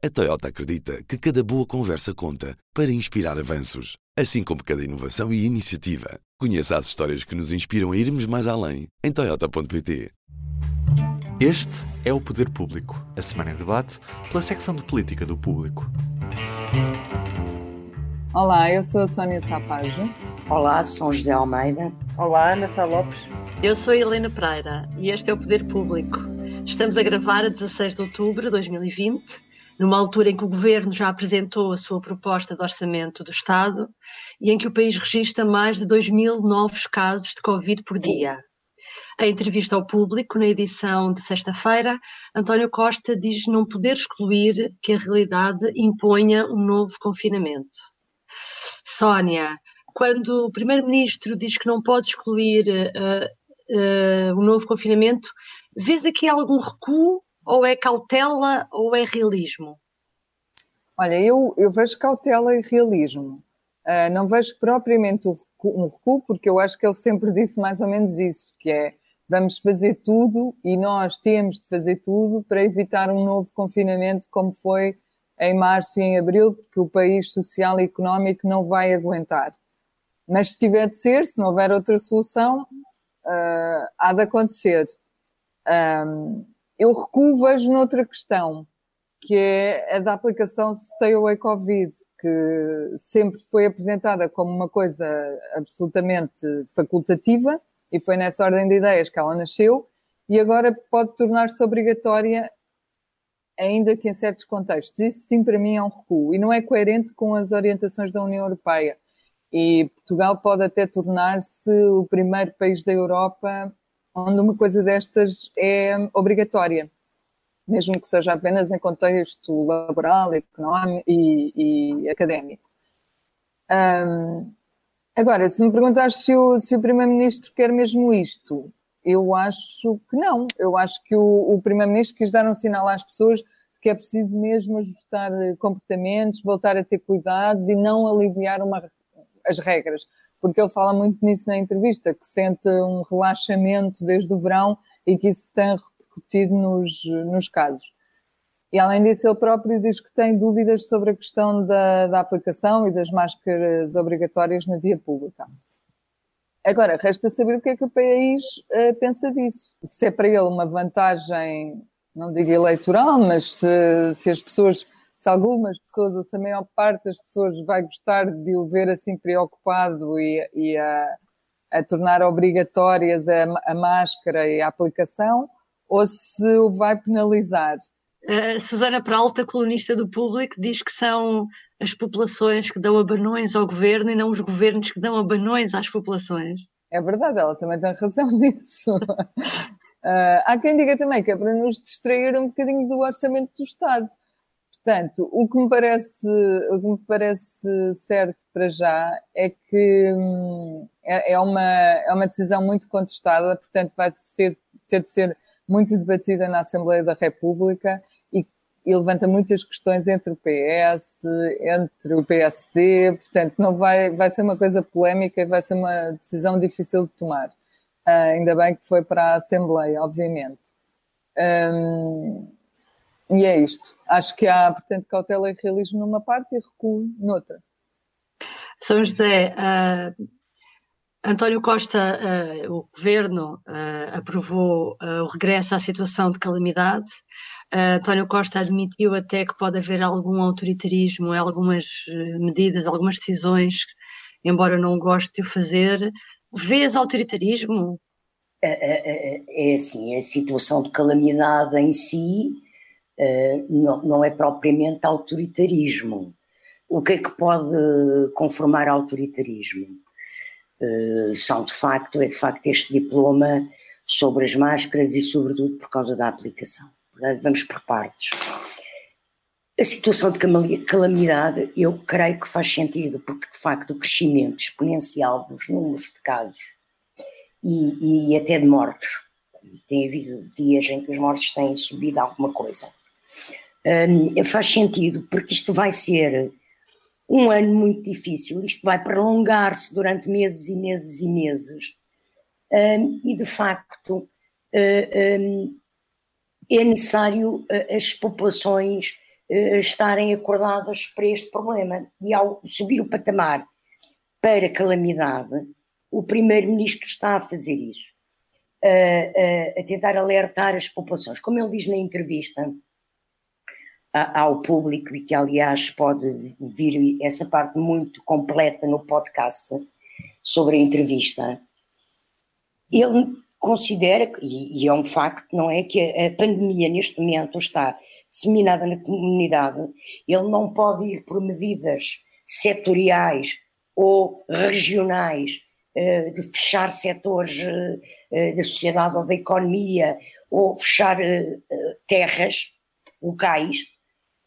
A Toyota acredita que cada boa conversa conta para inspirar avanços, assim como cada inovação e iniciativa. Conheça as histórias que nos inspiram a irmos mais além em Toyota.pt. Este é o Poder Público, a semana em debate pela secção de política do Público. Olá, eu sou a Sónia Sapage. Olá, sou José Almeida. Olá, Ana Sá Lopes. Eu sou Helena Pereira e este é o Poder Público. Estamos a gravar a 16 de outubro de 2020, numa altura em que o Governo já apresentou a sua proposta de orçamento do Estado e em que o país registra mais de 2 mil novos casos de Covid por dia. Em entrevista ao público, na edição de sexta-feira, António Costa diz não poder excluir que a realidade imponha um novo confinamento. Sónia, quando o Primeiro-Ministro diz que não pode excluir uh, uh, um novo confinamento, vês aqui algum recuo ou é cautela ou é realismo? Olha, eu, eu vejo cautela e realismo. Uh, não vejo propriamente um recuo, porque eu acho que ele sempre disse mais ou menos isso, que é vamos fazer tudo e nós temos de fazer tudo para evitar um novo confinamento como foi em março e em abril, porque o país social e económico não vai aguentar. Mas se tiver de ser, se não houver outra solução, uh, há de acontecer. Um, eu recuo, vejo noutra questão, que é a da aplicação Stay Away Covid, que sempre foi apresentada como uma coisa absolutamente facultativa, e foi nessa ordem de ideias que ela nasceu, e agora pode tornar-se obrigatória, ainda que em certos contextos. Isso sim, para mim, é um recuo, e não é coerente com as orientações da União Europeia. E Portugal pode até tornar-se o primeiro país da Europa onde uma coisa destas é obrigatória, mesmo que seja apenas em contexto laboral, económico e, e académico. Um, agora, se me perguntares se o, se o Primeiro-Ministro quer mesmo isto, eu acho que não. Eu acho que o, o Primeiro-Ministro quis dar um sinal às pessoas que é preciso mesmo ajustar comportamentos, voltar a ter cuidados e não aliviar uma, as regras porque ele fala muito nisso na entrevista, que sente um relaxamento desde o verão e que isso tem repercutido nos, nos casos. E além disso, ele próprio diz que tem dúvidas sobre a questão da, da aplicação e das máscaras obrigatórias na via pública. Agora, resta saber o que é que o país uh, pensa disso. Se é para ele uma vantagem, não digo eleitoral, mas se, se as pessoas se algumas pessoas, ou se a maior parte das pessoas vai gostar de o ver assim preocupado e, e a, a, tornar obrigatórias a, a, máscara e a aplicação, ou se o vai penalizar. Uh, Susana Peralta, colunista do Público, diz que são as populações que dão abanões ao governo e não os governos que dão abanões às populações. É verdade, ela também tem razão nisso. uh, há quem diga também que é para nos distrair um bocadinho do orçamento do Estado Portanto, o que me parece, o que me parece certo para já é que hum, é, é, uma, é uma decisão muito contestada, portanto vai ser, ter de ser muito debatida na Assembleia da República e, e, levanta muitas questões entre o PS, entre o PSD, portanto não vai, vai ser uma coisa polémica e vai ser uma decisão difícil de tomar. Uh, ainda bem que foi para a Assembleia, obviamente. Um, e é isto. Acho que há, portanto, cautela e realismo numa parte e recuo noutra. São José, uh, António Costa, uh, o governo uh, aprovou o regresso à situação de calamidade. António Costa admitiu até que pode haver algum autoritarismo algumas medidas, algumas decisões, embora não goste de o fazer. Vês autoritarismo? É, é, é, é assim, a situação de calamidade em si não, não é propriamente autoritarismo. O que é que pode conformar autoritarismo? Uh, são de facto, é de facto este diploma sobre as máscaras e sobretudo por causa da aplicação. Vamos por partes. A situação de calamidade, eu creio que faz sentido, porque de facto o crescimento exponencial dos números de casos e, e até de mortos, tem havido dias em que os mortos têm subido alguma coisa, um, faz sentido, porque isto vai ser um ano muito difícil, isto vai prolongar-se durante meses e meses e meses, um, e de facto uh, um, é necessário uh, as populações uh, estarem acordadas para este problema. E ao subir o patamar para calamidade, o Primeiro-Ministro está a fazer isso, a, tentar alertar as populações. Como ele diz na entrevista ao público, e que aliás pode vir essa parte muito completa no podcast sobre a entrevista, ele considera, e, é um facto, não é, que a, a pandemia neste momento está disseminada na comunidade, ele não pode ir por medidas setoriais ou regionais eh, de fechar setores eh, eh, da sociedade ou da economia, ou fechar terras locais,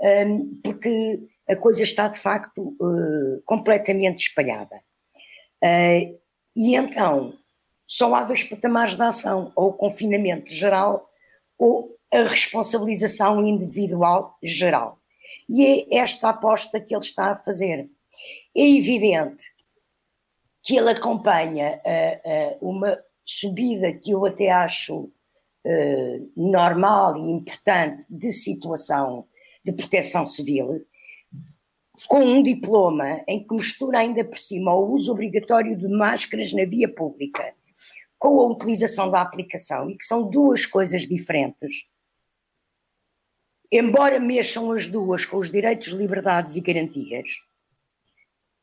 ehm, porque a coisa está de facto completamente espalhada. E então, só há dois patamares de ação, ou o confinamento geral ou a responsabilização individual geral. E é esta aposta que ele está a fazer. É evidente que ele acompanha uh, uh, uma subida que eu até acho uh, normal e importante de situação de proteção civil, com um diploma em que mistura ainda por cima o uso obrigatório de máscaras na via pública com a utilização da aplicação, e que são duas coisas diferentes. Embora mexam as duas com os direitos, liberdades e garantias,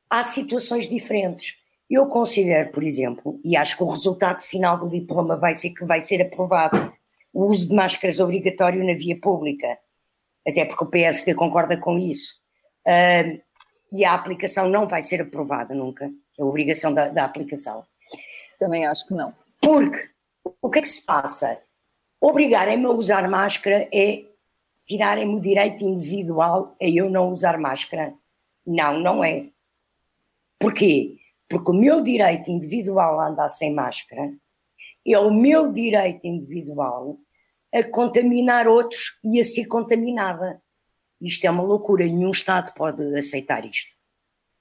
há situações diferentes. Eu considero, por exemplo, e acho que o resultado final do diploma vai ser que vai ser aprovado o uso de máscaras obrigatório na via pública, até porque o PSD concorda com isso. Uh, e a aplicação não vai ser aprovada nunca, a obrigação da, da aplicação. Também acho que não. Porque o que é que se passa? Obrigarem-me a usar máscara é tirarem-me o direito individual a eu não usar máscara. Não, não é. Porquê? Porque o meu direito individual a andar sem máscara é o meu direito individual a contaminar outros e a ser contaminada. Isto é uma loucura, nenhum Estado pode aceitar isto.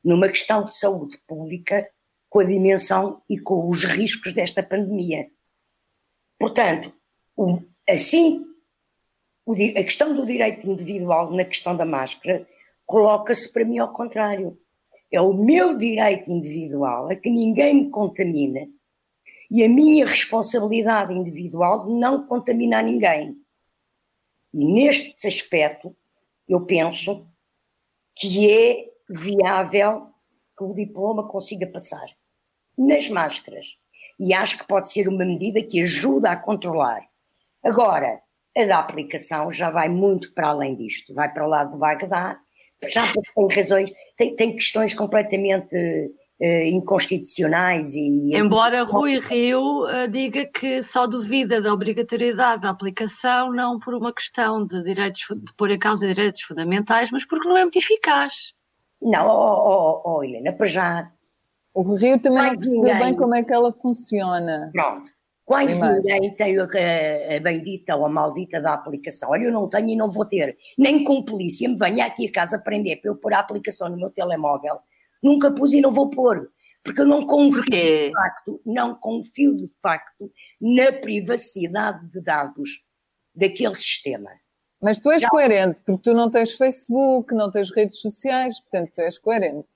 Numa questão de saúde pública, com a dimensão e com os riscos desta pandemia. Portanto, o, assim, o, a questão do direito individual na questão da máscara coloca-se para mim ao contrário é o meu direito individual a que ninguém me contamine e a minha responsabilidade individual de não contaminar ninguém. E neste aspecto, eu penso que é viável que o diploma consiga passar nas máscaras. E acho que pode ser uma medida que ajuda a controlar. Agora, a da aplicação já vai muito para além disto, vai para o lado do Bagdá já tem razões, tem, tem questões completamente uh, inconstitucionais e. Embora Rui Rio uh, diga que só duvida da obrigatoriedade da aplicação, não por uma questão de direitos de pôr em causa direitos fundamentais, mas porque não é muito eficaz. Não, oh, oh, oh Helena, para já. O Rio também não percebeu ninguém. bem como é que ela funciona. Pronto. Quase Primeiro. ninguém tem a, a bendita ou a maldita da aplicação. Olha, eu não tenho e não vou ter. Nem com polícia me venha aqui a casa prender para eu pôr a aplicação no meu telemóvel. Nunca pus e não vou pôr. Porque eu não confio de facto, não confio de facto na privacidade de dados daquele sistema. Mas tu és Já. coerente, porque tu não tens Facebook, não tens redes sociais, portanto tu és coerente.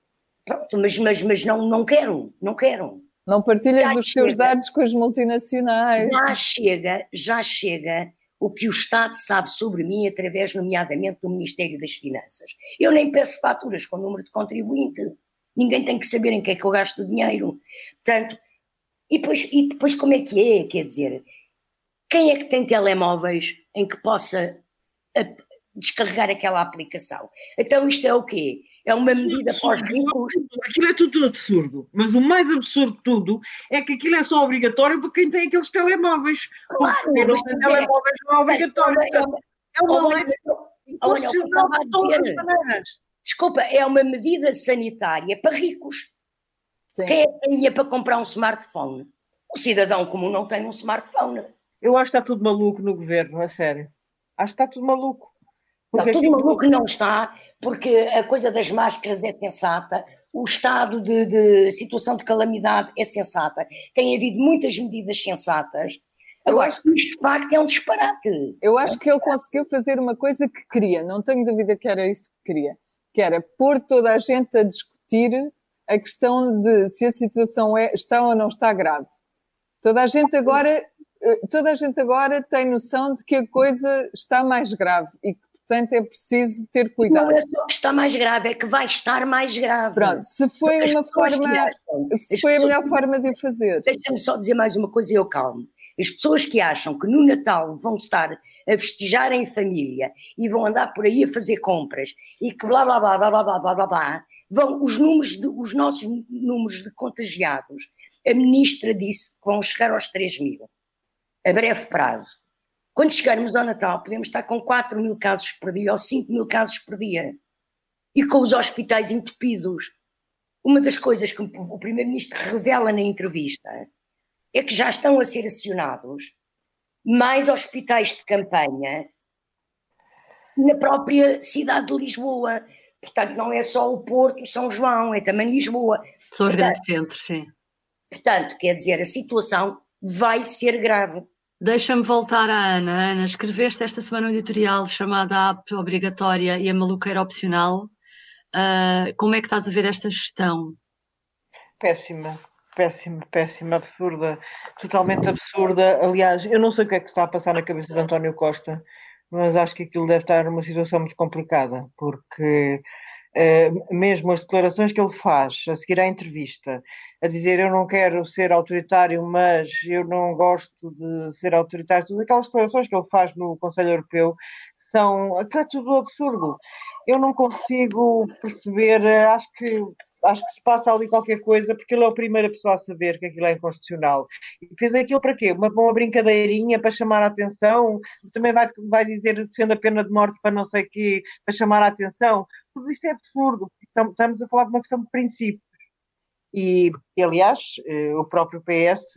Pronto, mas, mas, mas não, não quero, não quero. Não partilhas já os chega. teus dados com as multinacionais. Já chega, já chega o que o Estado sabe sobre mim através, nomeadamente, do Ministério das Finanças. Eu nem peço faturas com o número de contribuinte. Ninguém tem que saber em que é que eu gasto o dinheiro. Portanto, e depois, e depois como é que é? Quer dizer, quem é que tem telemóveis em que possa descarregar aquela aplicação? Então isto é o quê? É uma medida para os ricos. Aquilo é tudo absurdo. Mas o mais absurdo de tudo é que aquilo é só obrigatório para quem tem aqueles telemóveis. Claro, Porque não tem telemóveis não é obrigatório. É uma, é uma lei inconstitucional de todas as maneiras. Desculpa, é uma medida sanitária para ricos. Sim. Quem é que tem dinheiro para comprar um smartphone? O cidadão comum não tem um smartphone. Eu acho que está tudo maluco no governo, a sério. Acho que está tudo maluco. Porque não, tudo maluco não está, porque a coisa das máscaras é sensata, o estado de, de, situação de calamidade é sensata, tem havido muitas medidas sensatas, Agora, acho que isto de facto é um disparate. Eu acho que ele conseguiu fazer uma coisa que queria, não tenho dúvida que era isso que queria, que era pôr toda a gente a discutir a questão de se a situação é, está ou não está grave. Toda a gente agora, eh, toda a gente agora tem noção de que a coisa está mais grave e que portanto é preciso ter cuidado. Não é só que está mais grave, é que vai estar mais grave. Pronto, se foi uma forma, acham, se foi a melhor forma de o fazer. Deixa-me só dizer mais uma coisa e eu calmo. As pessoas que acham que no Natal vão estar a festejar em família e vão andar por aí a fazer compras e que blá blá blá blá blá blá blá blá, blá vão os números de, os nossos números de contagiados. A ministra disse que vão chegar aos 3 mil a breve prazo. Quando chegarmos ao Natal, podemos estar com 4 mil casos por dia ou 5 mil casos por dia. E com os hospitais entupidos. Uma das coisas que o Primeiro-Ministro revela na entrevista é que já estão a ser acionados mais hospitais de campanha na própria cidade de Lisboa. Portanto, não é só o Porto, São João, é também Lisboa. São os grandes centros, sim. Portanto, quer dizer, a situação vai ser grave. Deixa-me voltar à Ana. Ana, escreveste esta semana um editorial chamado A AP Obrigatória e a Maluqueira Opcional. Uh, como é que estás a ver esta gestão? Péssima, péssima, péssima, absurda, totalmente absurda. Aliás, eu não sei o que é que está a passar na cabeça de António Costa, mas acho que aquilo deve estar numa situação muito complicada, porque uh, mesmo as declarações que ele faz a seguir à entrevista, a dizer eu não quero ser autoritário, mas eu não gosto de ser autoritário, todas aquelas declarações que ele faz no Conselho Europeu são, é tudo absurdo. Eu não consigo perceber, acho que acho que se passa ali qualquer coisa, porque ele é a primeira pessoa a saber que aquilo é inconstitucional. E fez aquilo para quê? Uma, uma brincadeirinha para chamar a atenção, também vai, vai dizer defende a pena de morte para não sei quê, para chamar a atenção. Tudo isto é absurdo, estamos a falar de uma questão de princípios. E, aliás, eh, o próprio PS,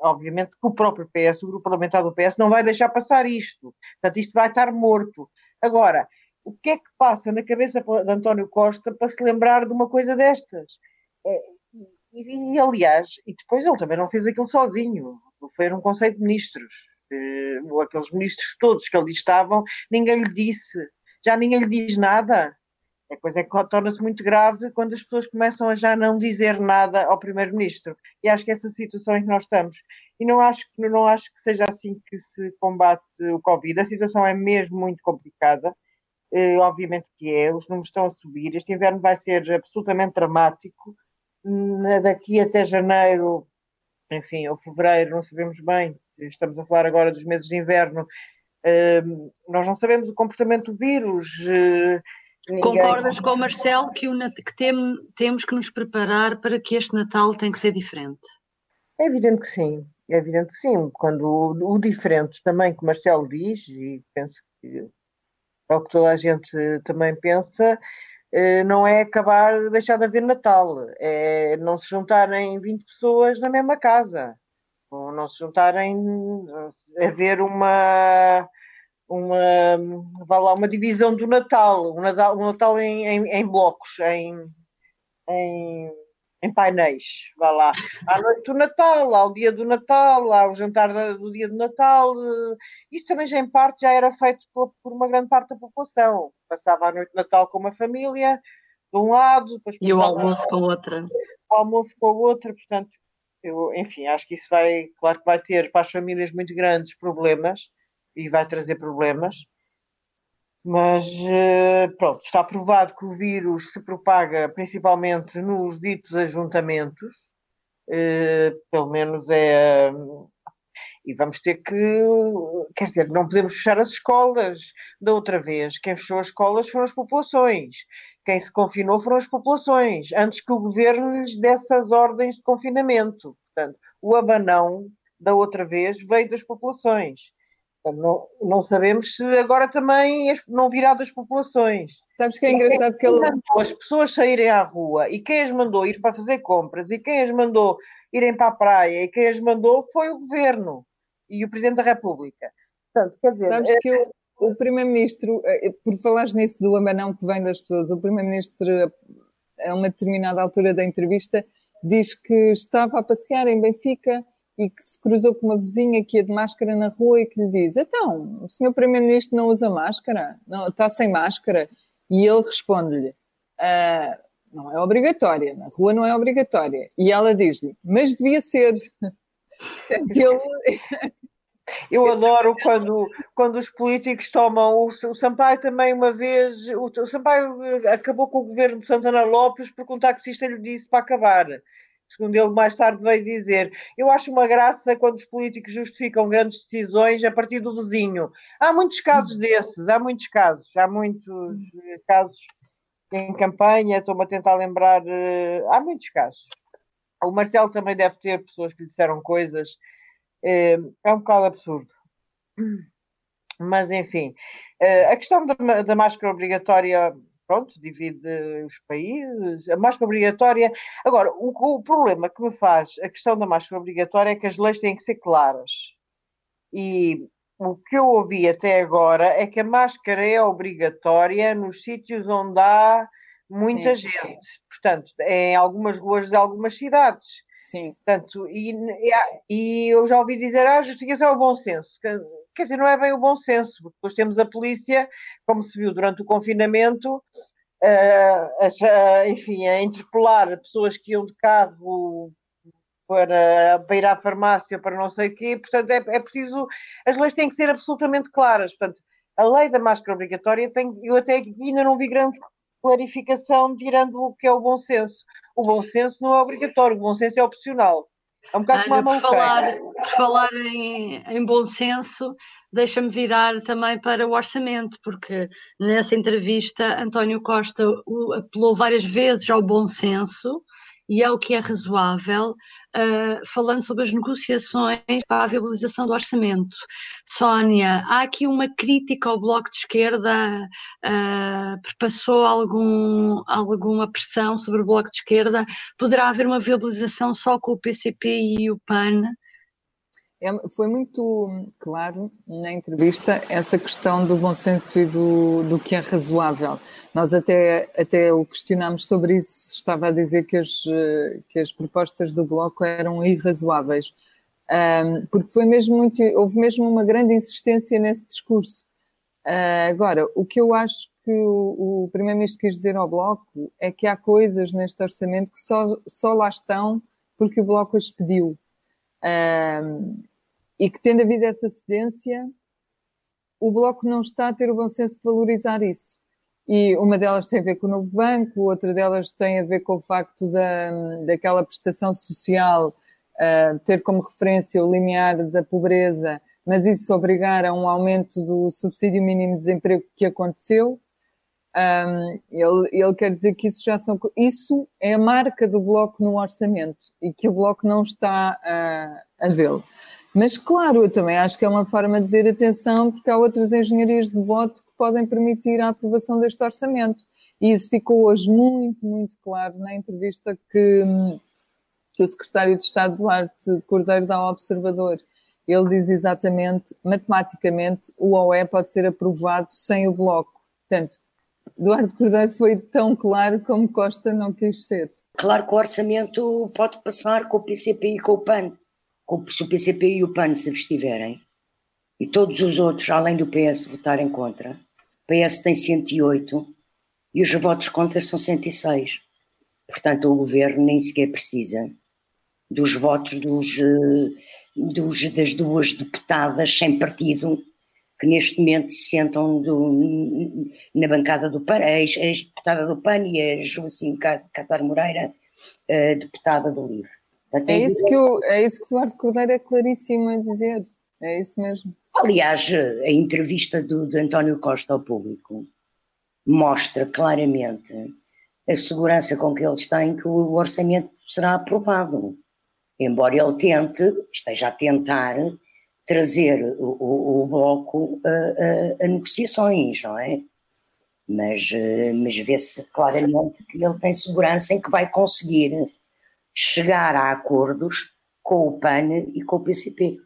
obviamente que o próprio PS, o grupo parlamentar do PS, não vai deixar passar isto. Portanto, isto vai estar morto. Agora, o que é que passa na cabeça de António Costa para se lembrar de uma coisa destas? É, e, e, aliás, e depois ele também não fez aquilo sozinho, foi num Conselho de Ministros, eh, ou aqueles ministros todos que ali estavam, ninguém lhe disse, já ninguém lhe diz nada. A coisa é que torna-se muito grave quando as pessoas começam a já não dizer nada ao Primeiro-Ministro. E acho que essa situação em que nós estamos. E não acho, não acho que seja assim que se combate o Covid. A situação é mesmo muito complicada. Eh, obviamente que é, os números estão a subir. Este inverno vai ser absolutamente dramático. Daqui até janeiro, enfim, ou fevereiro, não sabemos bem, estamos a falar agora dos meses de inverno, eh, nós não sabemos o comportamento do vírus. Eh, ninguém... Concordas com o Marcelo que, o, que tem, temos que nos preparar para que este Natal tem que ser diferente? É evidente que sim, é evidente que sim. Quando o, o diferente também que o Marcelo diz, e penso que é o que toda a gente também pensa, eh, não é acabar, deixar de haver Natal, é não se juntarem 20 pessoas na mesma casa, ou não se juntarem, haver uma, uma, vá lá, uma divisão do Natal, um Natal, um Natal em, em, em blocos, em, em em painéis, vá lá. À noite do Natal, ao dia do Natal, ao jantar do dia do Natal. Eh, isto também já em parte já era feito por, uma grande parte da população. Passava a noite de Natal com uma família, de um lado, depois E o almoço com outra. O almoço com outra, portanto, eu, enfim, acho que isso vai, claro que vai ter para as famílias muito grandes problemas e vai trazer problemas mas eh, pronto, está provado que o vírus se propaga principalmente nos ditos ajuntamentos, eh, pelo menos é. E vamos ter que. Quer dizer, não podemos fechar as escolas. Da outra vez, quem fechou as escolas foram as populações. Quem se confinou foram as populações, antes que o governo lhes desse as ordens de confinamento. Portanto, o abanão da outra vez veio das populações. Não, não, sabemos se agora também não virá das populações. Sabes que é engraçado que ele. As pessoas saírem à rua e quem as mandou ir para fazer compras e quem as mandou irem para a praia e quem as mandou foi o governo e o Presidente da República. Portanto, quer dizer. Sabes é... que o, o Primeiro-Ministro, eh, por falares nisso do amanão que vem das pessoas, o Primeiro-Ministro, a uma determinada altura da entrevista, diz que estava a passear em Benfica e que se cruzou com uma vizinha que ia de máscara na rua e que lhe diz: Então, o senhor Primeiro-Ministro não usa máscara? Não, está sem máscara? E ele responde-lhe: ah, Não é obrigatória, na rua não é obrigatória. E ela diz-lhe: Mas devia ser. ele, eu adoro quando, quando os políticos tomam. O, o Sampaio também, uma vez. O, o, Sampaio acabou com o governo de Santana Lopes porque um taxista lhe disse para acabar. Segundo ele mais tarde veio dizer. Eu acho uma graça quando os políticos justificam grandes decisões a partir do vizinho. Há muitos casos desses, há muitos casos, há muitos eh, casos em campanha, estou-me a tentar lembrar. Eh, há muitos casos. O Marcelo também deve ter pessoas que lhe disseram coisas é, é um bocado absurdo. Mas, enfim, eh, a questão da, da máscara obrigatória, pronto, divide os países. A máscara obrigatória. Agora, o, o, problema que me faz a questão da máscara obrigatória é que as leis têm que ser claras. E o que eu ouvi até agora é que a máscara é obrigatória nos sítios onde há muita Sim. gente. Portanto, em algumas ruas de algumas cidades. Sim. Portanto, e, e eu já ouvi dizer, ah, a justificação é o bom senso. Quer dizer, não é bem o bom senso, porque depois temos a polícia, como se viu durante o confinamento, uh, a, enfim, a interpelar pessoas que iam de carro para, para ir à farmácia, para não sei o quê. Portanto, é, é preciso. As leis têm que ser absolutamente claras. Portanto, a lei da máscara obrigatória tem. Eu até ainda não vi grande clarificação tirando o que é o bom senso. O bom senso não é obrigatório, o bom senso é opcional. É um bocado por falar, por falar em, em bom senso, deixa-me virar também para o orçamento, porque nessa entrevista António Costa apelou várias vezes ao bom senso e é o que é razoável, uh, falando sobre as negociações para a viabilização do orçamento. Sónia, há aqui uma crítica ao Bloco de Esquerda, uh, passou algum, alguma pressão sobre o Bloco de Esquerda? Poderá haver uma viabilização só com o PCP e o PAN? É, foi muito claro na entrevista essa questão do bom senso e do, do que é razoável. Nós até, até o questionámos sobre isso, se estava a dizer que as, que as propostas do Bloco eram irrazoáveis. Um, porque foi mesmo muito, houve mesmo uma grande insistência nesse discurso. Uh, agora, o que eu acho que o, o Primeiro-Ministro quis dizer ao Bloco é que há coisas neste orçamento que só, só lá estão porque o Bloco as pediu. Um, e que tendo havido essa cedência, o Bloco não está a ter o bom senso de valorizar isso. E uma delas tem a ver com o novo banco, outra delas tem a ver com o facto da, daquela prestação social uh, ter como referência o limiar da pobreza, mas isso obrigar a um aumento do subsídio mínimo de desemprego que aconteceu. Um, ele, ele quer dizer que isso já são isso é a marca do bloco no orçamento e que o bloco não está a, a vê-lo. Mas, claro, eu também acho que é uma forma de dizer atenção, porque há outras engenharias de voto que podem permitir a aprovação deste orçamento. E isso ficou hoje muito, muito claro na entrevista que, que o secretário de Estado Duarte Cordeiro dá ao Observador. Ele diz exatamente, matematicamente, o OE pode ser aprovado sem o bloco. Portanto, Eduardo Cordeiro foi tão claro como Costa não quis ser. Claro que o orçamento pode passar com o PCP e com o PAN se o PCP e o PAN se abstiverem, e todos os outros, além do PS, votarem contra, o PS tem 108 e os votos contra são 106. Portanto, o governo nem sequer precisa dos votos dos, eh, dos, das duas deputadas sem partido que neste momento se sentam do, na bancada do PAN, a ex-deputada do PAN e a Joacim Catar Moreira, a deputada do LIVRE. É isso, que o, é isso que o Eduardo Cordeiro é claríssimo a dizer. É isso mesmo. Aliás, a entrevista do, de António Costa ao público mostra claramente a segurança com que eles têm que o orçamento será aprovado. Embora ele tente, esteja a tentar, trazer o, o, o bloco a, a, a, negociações, não é? Mas, eh, mas vê-se claramente que ele tem segurança em que vai conseguir chegar a acordos com o PAN e com o PCP.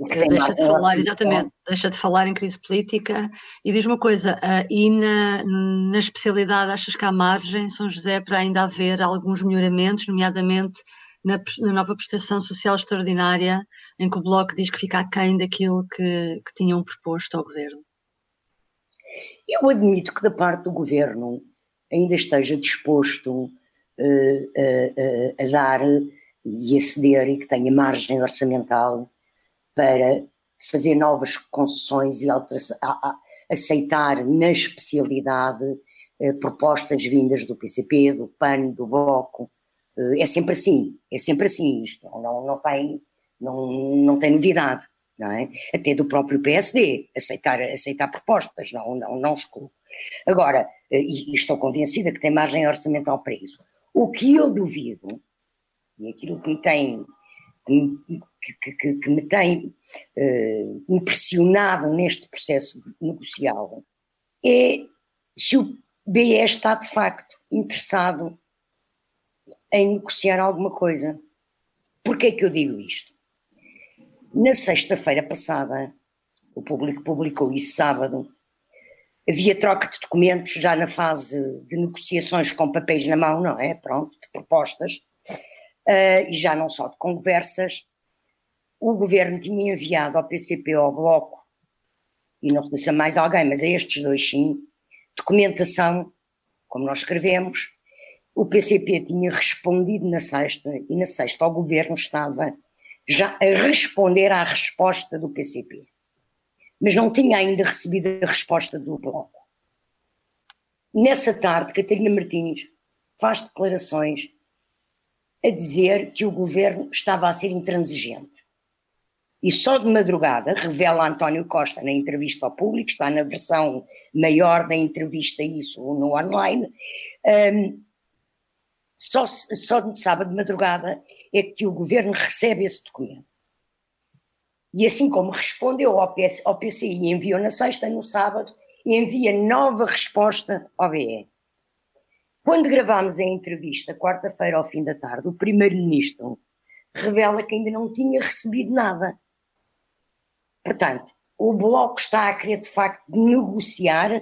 Deixa de falar, exatamente, deixa de falar em crise política e diz uma coisa, uh, e na, na especialidade achas que há margem, São José, para ainda haver alguns melhoramentos, nomeadamente na, na, nova prestação social extraordinária, em que o Bloco diz que fica aquém daquilo que, que tinham proposto ao Governo? Eu admito que da parte do Governo ainda esteja disposto uh, uh, uh, a dar e a ceder e que tenha margem orçamental para fazer novas concessões e a, a, aceitar na especialidade eh, propostas vindas do PCP, do PAN, do Bloco. Eh, é sempre assim, é sempre assim isto, não, não, tem, não, não tem novidade, não é? Até do próprio PSD, aceitar, aceitar propostas, não, não, não excluo. Agora, eh, e estou convencida que tem margem orçamental para isso. O que eu duvido, e aquilo que me tem que, que, que me tem uh, impressionado neste processo negocial é se o BE está de facto interessado em negociar alguma coisa. Porquê é que eu digo isto? Na sexta-feira passada, o público publicou isso sábado, havia troca de documentos já na fase de negociações com papéis na mão, não é? Pronto, de propostas, uh, e já não só de conversas, o governo tinha enviado ao PCP, ao Bloco, e não sei se a mais alguém, mas a estes dois sim, documentação, como nós escrevemos, o PCP tinha respondido na sexta, e na sexta o governo estava já a responder à resposta do PCP. Mas não tinha ainda recebido a resposta do Bloco. Nessa tarde, Catarina Martins faz declarações a dizer que o governo estava a ser intransigente. E só de madrugada, revela António Costa na entrevista ao público, está na versão maior da entrevista, isso no online, um, só, só de sábado de madrugada é que o governo recebe esse documento. E assim como respondeu ao, PC, ao PCI enviou na sexta, no sábado, envia nova resposta ao BE. Quando gravámos a entrevista, quarta-feira ao fim da tarde, o primeiro-ministro revela que ainda não tinha recebido nada. Portanto, o Bloco está a querer de facto negociar.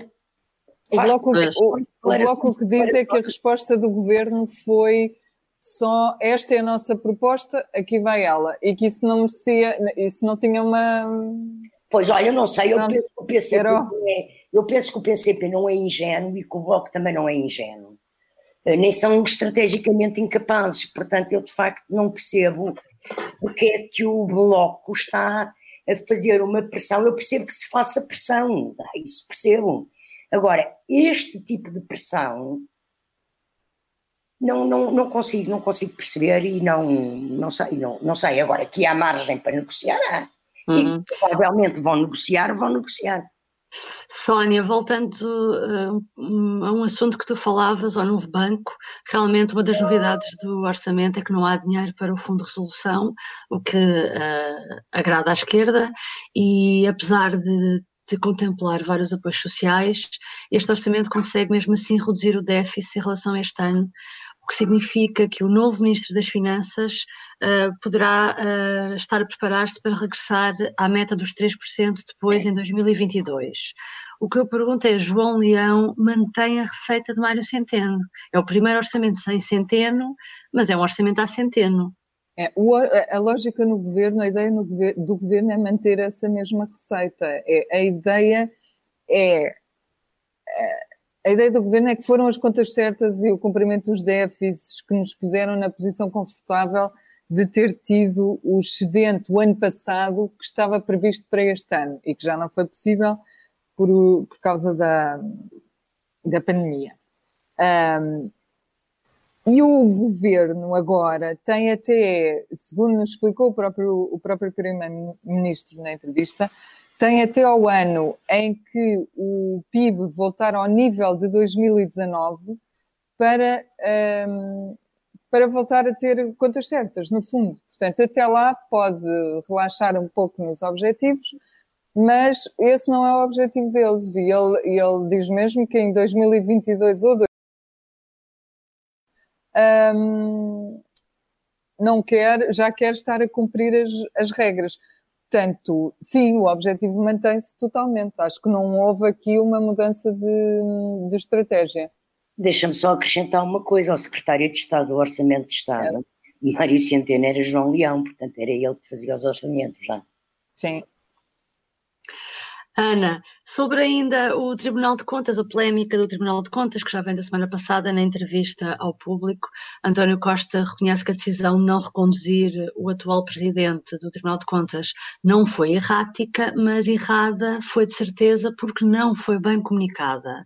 O bloco, o, o bloco que diz é que a resposta do governo foi só esta é a nossa proposta, aqui vai ela. E que isso não merecia, isso não tinha uma. Pois olha, eu não sei, eu penso, que o PCP não é, eu penso que o PCP não é ingênuo e que o Bloco também não é ingênuo. Eh, nem são estrategicamente incapazes, portanto, eu de facto não percebo porque é que o Bloco está a fazer uma pressão, eu percebo que se faça pressão, isso percebo. Agora, este tipo de pressão não, não, não consigo, não consigo perceber e não, não sei, não, não sei. Agora, que há margem para negociar, há. Uhum. E provavelmente vão negociar, vão negociar. Sónia, voltando uh, a um assunto que tu falavas, ao novo banco, realmente uma das novidades do orçamento é que não há dinheiro para o Fundo de Resolução, o que uh, agrada à esquerda, e apesar de, de contemplar vários apoios sociais, este orçamento consegue mesmo assim reduzir o déficit em relação a este ano, o que significa que o novo Ministro das Finanças uh, poderá uh, estar a preparar-se para regressar à meta dos 3% depois em 2022. O que eu pergunto é, João Leão mantém a receita de Mário Centeno. É o primeiro orçamento sem Centeno, mas é um orçamento a Centeno. É, o, a lógica no governo, a ideia do governo é manter essa mesma receita. É, a ideia é, é a ideia do governo é que foram as contas certas e o cumprimento dos déficits que nos puseram na posição confortável de ter tido o excedente o ano passado que estava previsto para este ano e que já não foi possível por, por causa da, da pandemia. Um, e o governo agora tem até, segundo nos explicou o próprio, o próprio Primeiro-Ministro na entrevista, tem até ao ano em que o PIB voltar ao nível de 2019 para, um, para voltar a ter contas certas, no fundo. Portanto, até lá pode relaxar um pouco nos objetivos, mas esse não é o objetivo deles. E ele, ele diz mesmo que em 2022 ou 2022 um, não quer, já quer estar a cumprir as, as regras. Portanto, sim, o objetivo mantém-se totalmente. Acho que não houve aqui uma mudança de, de estratégia. Deixa-me só acrescentar uma coisa ao Secretário de Estado do Orçamento de Estado, é. Mário Centeno era João Leão, portanto era ele que fazia os orçamentos já. Sim. Ana, sobre ainda o Tribunal de Contas, a polémica do Tribunal de Contas, que já vem da semana passada na entrevista ao público, António Costa reconhece que a decisão de não reconduzir o atual presidente do Tribunal de Contas não foi errática, mas errada foi de certeza porque não foi bem comunicada.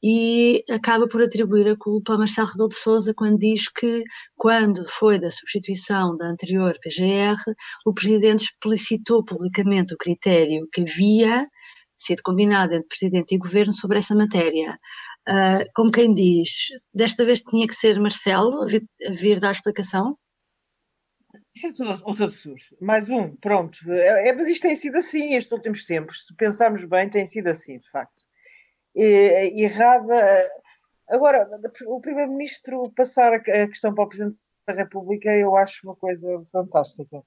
E acaba por atribuir a culpa a Marcelo Rebelo de Sousa quando diz que, quando foi da substituição da anterior PGR, o Presidente explicitou publicamente o critério que havia sido combinado entre Presidente e Governo sobre essa matéria. Uh, como quem diz, desta vez tinha que ser Marcelo a vir, a vir dar explicação? Isso é tudo outro absurdo. Mais um, pronto. É, é, mas isto tem sido assim estes últimos tempos. Se pensarmos bem, tem sido assim, de facto errada. Agora, o Primeiro-Ministro passar a questão para o Presidente da República eu acho uma coisa fantástica.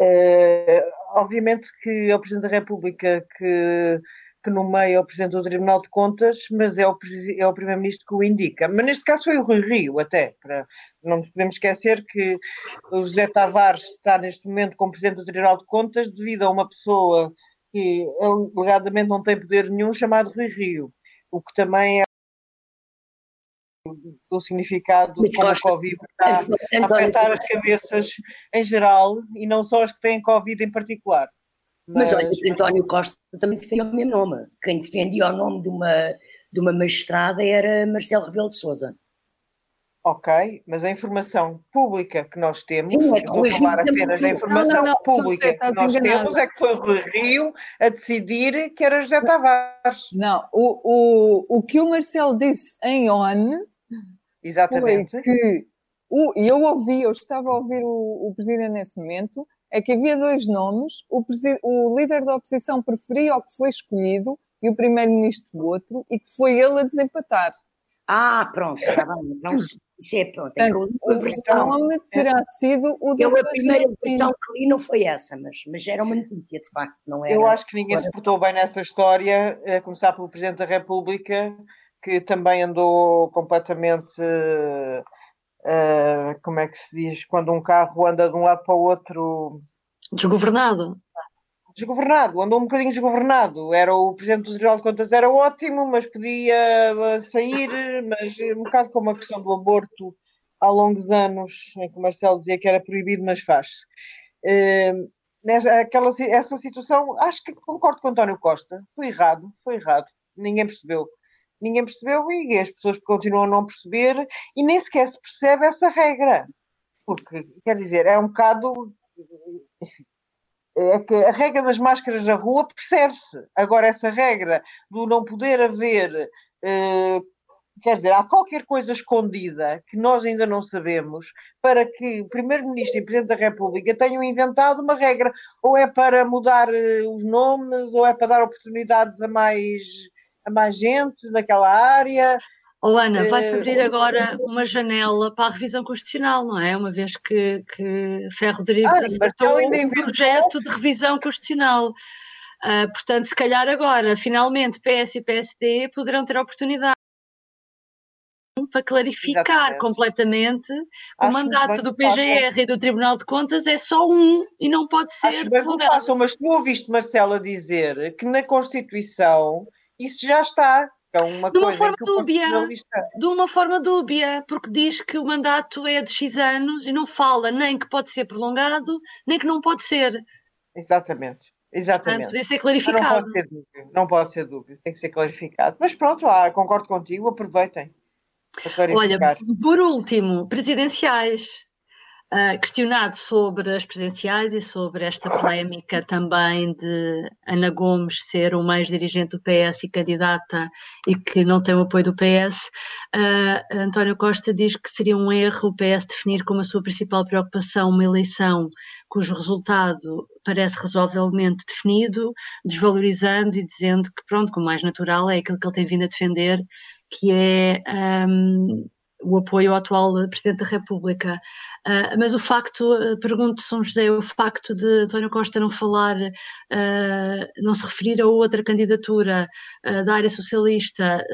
É, obviamente que é o Presidente da República que, que nomeia o Presidente do Tribunal de Contas, mas é o, é o Primeiro-Ministro que o indica. Mas neste caso foi o Rui Rio, até. Para, não nos podemos esquecer que o José Tavares está neste momento como Presidente do Tribunal de Contas devido a uma pessoa que alegadamente não tem poder nenhum, chamado Rui Rio o que também é do significado de como o Covid está a afetar as cabeças em geral e não só as que têm Covid em particular. Mas, mas olha, que António Costa também defendia o mesmo nome. Quem defendia o nome de uma, de uma magistrada era Marcelo Rebelo de Sousa. Ok, mas a informação pública que nós temos, Sim, é vou falar apenas da informação não, não, pública que nós temos, é que foi o Rio a decidir que era José Tavares. Não, o, o, o que o Marcelo disse em ON Exatamente. foi que, o, e eu ouvi, eu estava a ouvir o, o Presidente nesse momento, é que havia dois nomes, o, o líder da oposição preferia o que foi escolhido e o Primeiro-Ministro o outro, e que foi ele a desempatar. Ah, pronto, está bem. Então, isso é pronto. É Portanto, a versão é. terá sido o Eu a primeira versão que li não foi essa, mas, mas era uma notícia de facto, não era. Eu acho que ninguém se portou bem nessa história, a começar pelo Presidente da República, que também andou completamente. Uh, como é que se diz? Quando um carro anda de um lado para o outro. Desgovernado desgovernado, andou um bocadinho desgovernado. Era o Presidente do Tribunal de Contas era ótimo, mas podia eh, sair, mas um bocado como a questão do aborto há longos anos, em que o Marcelo dizia que era proibido, mas faz. Uh, aquela, essa situação, acho que concordo com António Costa, foi errado, foi errado, ninguém percebeu. Ninguém percebeu e as pessoas continuam a não perceber e nem sequer se percebe essa regra. Porque, quer dizer, é um bocado é que a regra das máscaras na rua percebe-se. Agora, essa regra do não poder haver, eh, quer dizer, há qualquer coisa escondida que nós ainda não sabemos para que o Primeiro-Ministro e o Presidente da República tenham inventado uma regra. Ou é para mudar eh, os nomes, ou é para dar oportunidades a mais, a mais gente naquela área. Oh, Ana, vai-se abrir agora uma janela para a revisão constitucional, não é? Uma vez que, que Ferro Rodrigues ah, aceitou um projeto de revisão constitucional. Uh, portanto, se calhar agora, finalmente, PS e PSD poderão ter a oportunidade para clarificar Exatamente. completamente que o mandato do PGR e do Tribunal de Contas é só um e não pode ser Acho bem que façam, mas tu ouviste Marcela dizer que na Constituição isso já está, é uma de uma forma dúbia, de uma forma dúbia, porque diz que o mandato é de X anos e não fala nem que pode ser prolongado, nem que não pode ser. Exatamente. Exatamente. Portanto, podia ser clarificado. Não pode ser dúvida, não pode ser dúvida, tem que ser clarificado. Mas pronto, ah, concordo contigo, aproveitem. Olha, por último, presidenciais uh, questionado sobre as presenciais e sobre esta polémica também de Ana Gomes ser o mais dirigente do PS e candidata e que não tem o apoio do PS, uh, ah, António Costa diz que seria um erro o PS definir como a sua principal preocupação uma eleição cujo resultado parece razoavelmente definido, desvalorizando e dizendo que, pronto, como mais natural é aquilo que ele tem vindo a defender, que é um, o apoio ao atual Presidente da República. Uh, mas o facto, uh, pergunto São José, o facto de António Costa não falar, uh, não se referir a outra candidatura da área socialista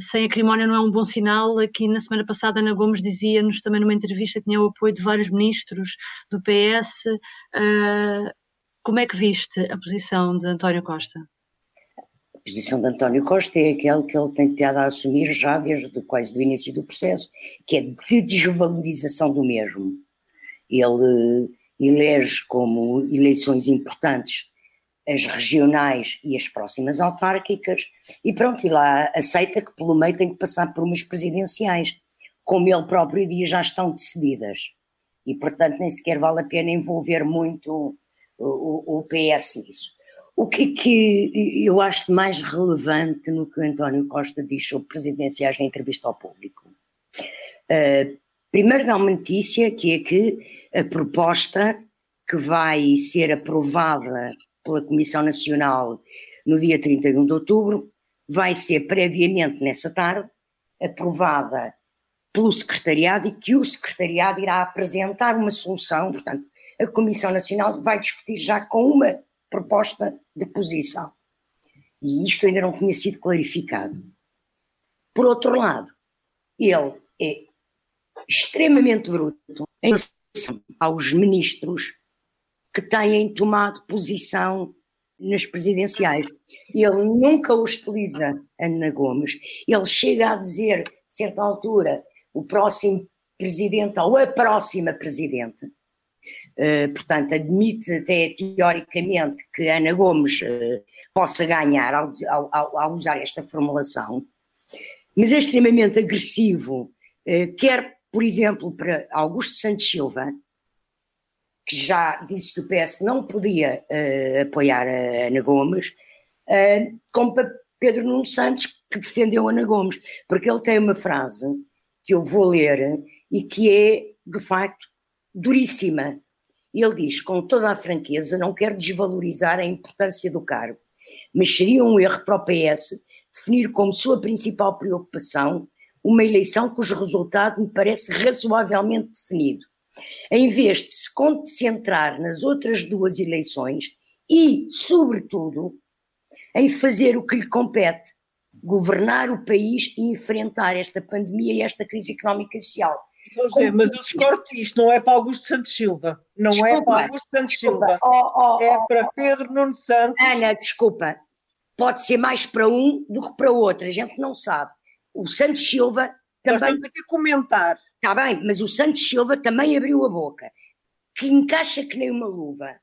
sem acrimónia não é um bom sinal. Aqui na semana passada Ana Gomes dizia-nos também numa entrevista que tinha o apoio de vários ministros do PS. como é que viste a posição de António Costa? Posição de António Costa é aquela que ele tem tentado a assumir já desde quase o início do processo, que é de desvalorização do mesmo. Ele elege como eleições importantes as regionais e as próximas autárquicas, e pronto, e lá aceita que pelo meio tem que passar por umas presidenciais, como ele próprio diz, já estão decididas. E portanto nem sequer vale a pena envolver muito o, o, o PS nisso. O que é que eu acho mais relevante no que o António Costa diz sobre presidenciais na entrevista ao público? Uh, primeiro dá uma notícia que é que a proposta que vai ser aprovada pela Comissão Nacional no dia 31 de outubro vai ser previamente nessa tarde aprovada pelo secretariado e que o secretariado irá apresentar uma solução, portanto, a Comissão Nacional vai discutir já com uma proposta de posição. E isto ainda não tinha sido clarificado. Por outro lado, ele é extremamente bruto em relação aos ministros que têm tomado posição nas presidenciais. Ele nunca hostiliza Ana Gomes. Ele chega a dizer, a certa altura, o próximo presidente ou a próxima presidente. Uh, portanto, admite até teoricamente que Ana Gomes uh, possa ganhar ao, ao, ao, usar esta formulação, mas é extremamente agressivo, uh, quer, por exemplo, para Augusto Santos Silva, que já disse que o PS não podia apoiar a Ana Gomes, como para Pedro Nuno Santos, que defendeu Ana Gomes, porque ele tem uma frase que eu vou ler e que é, de facto, duríssima ele diz, com toda a franqueza, não quer desvalorizar a importância do cargo, mas seria um erro para o PS definir como sua principal preocupação uma eleição cujo resultado me parece razoavelmente definido. Em vez de se concentrar nas outras duas eleições e, sobretudo, em fazer o que lhe compete, governar o país e enfrentar esta pandemia e esta crise económica e social. José, mas eu discordo isto, não é para Augusto Santos Silva. Não desculpa, é para Augusto Santos desculpa, Silva. Oh, oh, é oh, para oh. Pedro Nuno Santos. Ana, desculpa. Pode ser mais para um do que para o outro, a gente não sabe. O Santos Silva também. Nós estamos aqui a comentar. Está bem, mas o Santos Silva também abriu a boca, que encaixa que nem uma luva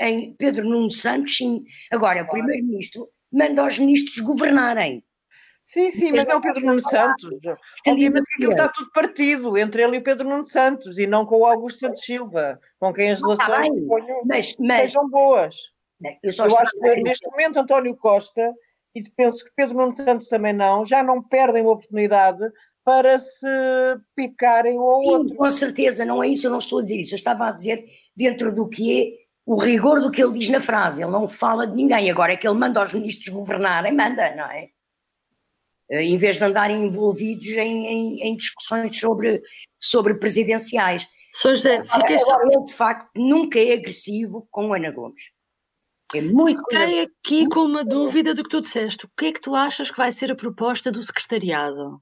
em Pedro Nuno Santos, sim. Agora, o Primeiro-Ministro manda os ministros governarem. Sim, sim, mas é o Pedro Nuno Santos. Obviamente que aquilo está tudo partido entre ele e o Pedro Nuno Santos e não com o Augusto Santos Silva, com quem as relações mas, mas, sejam boas. Eu, eu acho que neste momento António Costa, e penso que Pedro Nuno Santos também não, já não perdem a oportunidade para se picarem ao Sim, outro. com certeza, não é isso, eu não estou a dizer isso. Eu estava a dizer dentro do que é o rigor do que ele diz na frase. Ele não fala de ninguém. Agora é que ele manda os ministros governarem, manda, não é? Eh, em vez de andarem envolvidos em, em, em discussões sobre, sobre presidenciais. José, fiquei só... Ele, de facto, nunca é agressivo com Ana Gomes. É muito Fiquei aqui com uma dúvida do que tu disseste. O que é que tu achas que vai ser a proposta do secretariado?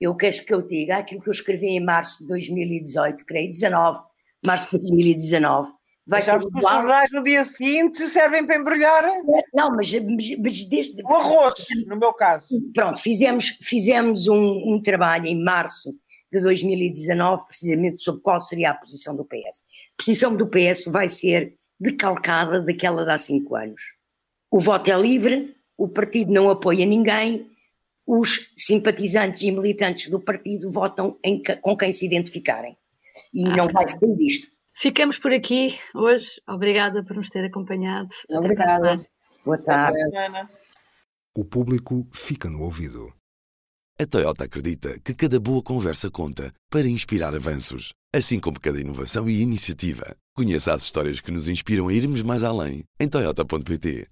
Eu quero que eu diga aquilo que eu escrevi em março de 2018, creio, 19, março de 2019, Vai ser os jornais no dia seguinte servem para embrulhar. Não, mas, mas, mas desde. O arroz, no meu caso. Pronto, fizemos, fizemos um, um trabalho em março de 2019, precisamente sobre qual seria a posição do PS. A posição do PS vai ser decalcada daquela de há cinco anos. O voto é livre, o partido não apoia ninguém, os simpatizantes e militantes do partido votam em, com quem se identificarem. E ah, não vai ser disto. Ficamos por aqui hoje. Obrigada por nos ter acompanhado. Obrigada. Boa tarde. O público fica no ouvido. A Toyota acredita que cada boa conversa conta para inspirar avanços, assim como cada inovação e iniciativa. Conheça as histórias que nos inspiram a irmos mais além em Toyota.pt.